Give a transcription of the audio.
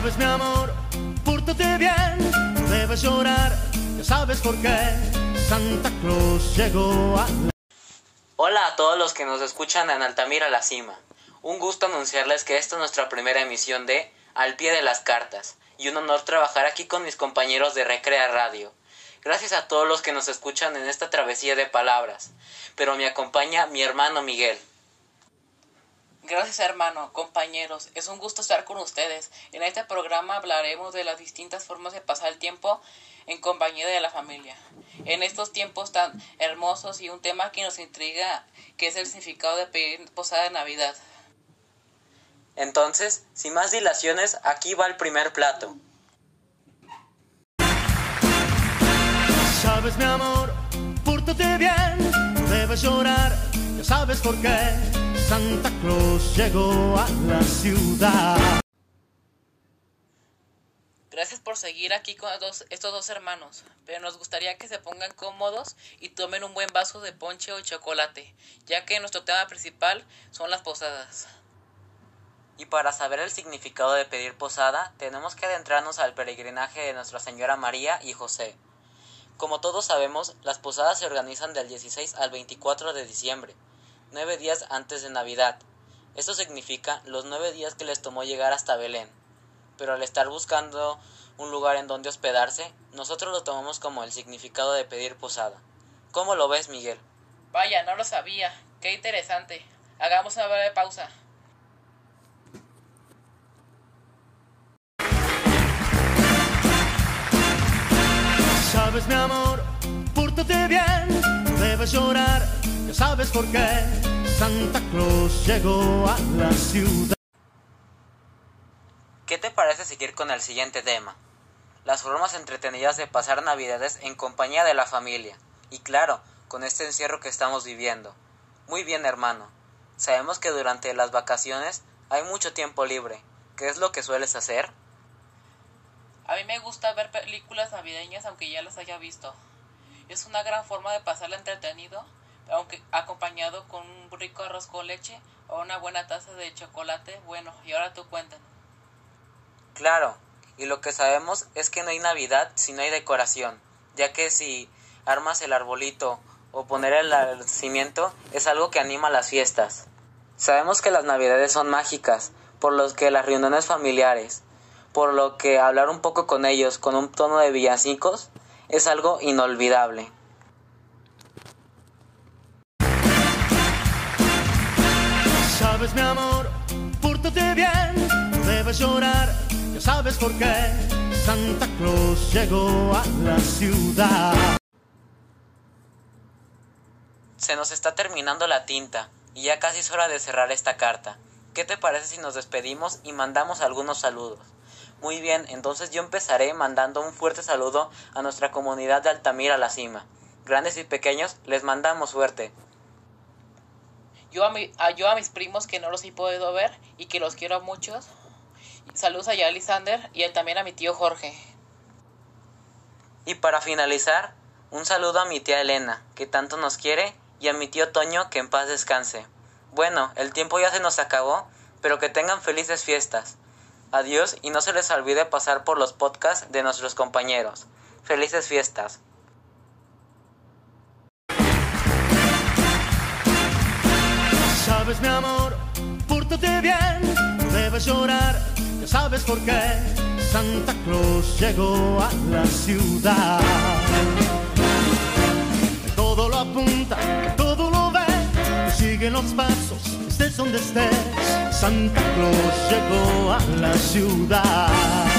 Sabes mi amor, pórtate bien, debes llorar, ya sabes por qué. Santa Claus llegó a la... Hola a todos los que nos escuchan en Altamira la Cima. Un gusto anunciarles que esta es nuestra primera emisión de Al pie de las cartas y un honor trabajar aquí con mis compañeros de Recrea Radio. Gracias a todos los que nos escuchan en esta travesía de palabras, pero me acompaña mi hermano Miguel. Gracias hermano, compañeros, es un gusto estar con ustedes. En este programa hablaremos de las distintas formas de pasar el tiempo en compañía de la familia. En estos tiempos tan hermosos y un tema que nos intriga, que es el significado de pedir posada de Navidad. Entonces, sin más dilaciones, aquí va el primer plato. Sabes mi amor, pórtate bien, no debes llorar, ya sabes por qué. Santa Claus llegó a la ciudad. Gracias por seguir aquí con dos- estos dos hermanos, pero nos gustaría que se pongan cómodos y tomen un buen vaso de ponche o chocolate, ya que nuestro tema principal son las posadas. Y para saber el significado de pedir posada, tenemos que adentrarnos al peregrinaje de Nuestra Señora María y José. Como todos sabemos, las posadas se organizan del 16 al 24 de diciembre, nueve días antes de Navidad. Esto significa los nueve días que les tomó llegar hasta Belén. Pero al estar buscando un lugar en donde hospedarse, nosotros lo tomamos como el significado de pedir posada. ¿Cómo lo ves, Miguel? Vaya, no lo sabía. Qué interesante. Hagamos una breve pausa. Sabes mi amor, pórtate bien, no debes llorar, ya sabes por qué. Santa Claus llegó a la ciudad. ¿Qué te parece seguir con el siguiente tema? Las formas entretenidas de pasar navidades en compañía de la familia. Y claro, con este encierro que estamos viviendo. Muy bien, hermano. Sabemos que durante las vacaciones hay mucho tiempo libre. ¿Qué es lo que sueles hacer? A mí me gusta ver películas navideñas aunque ya las haya visto. Es una gran forma de pasarla entretenido, aunque acompañado con un rico arroz con leche o una buena taza de chocolate. Bueno, y ahora tú cuéntanos. Claro, y lo que sabemos es que no hay Navidad si no hay decoración, ya que si armas el arbolito o poner el cimiento es algo que anima las fiestas. Sabemos que las Navidades son mágicas, por lo que las reuniones familiares, por lo que hablar un poco con ellos con un tono de villancicos es algo inolvidable. Sabes mi amor, pórtate bien, no debes llorar, ya sabes por qué. Santa Claus llegó a la ciudad. Se nos está terminando la tinta y ya casi es hora de cerrar esta carta. ¿Qué te parece si nos despedimos y mandamos algunos saludos? Muy bien, entonces yo empezaré mandando un fuerte saludo a nuestra comunidad de Altamira La Cima. Grandes y pequeños, les mandamos suerte. Yo a, mi, a, yo a mis primos que no los he podido ver y que los quiero muchos. Saludos a Yali Sander y también a mi tío Jorge. Y para finalizar, un saludo a mi tía Elena, que tanto nos quiere, y a mi tío Toño, que en paz descanse. Bueno, el tiempo ya se nos acabó, pero que tengan felices fiestas. Adiós y no se les olvide pasar por los podcasts de nuestros compañeros. Felices fiestas. Sabes mi amor, pórtate bien, no debes llorar, ya sabes por qué. Santa Claus llegó a la ciudad. Todo lo apunta, todo lo ve, que sigue los pasos, estés donde estés. Santa Claus llegó a la ciudad.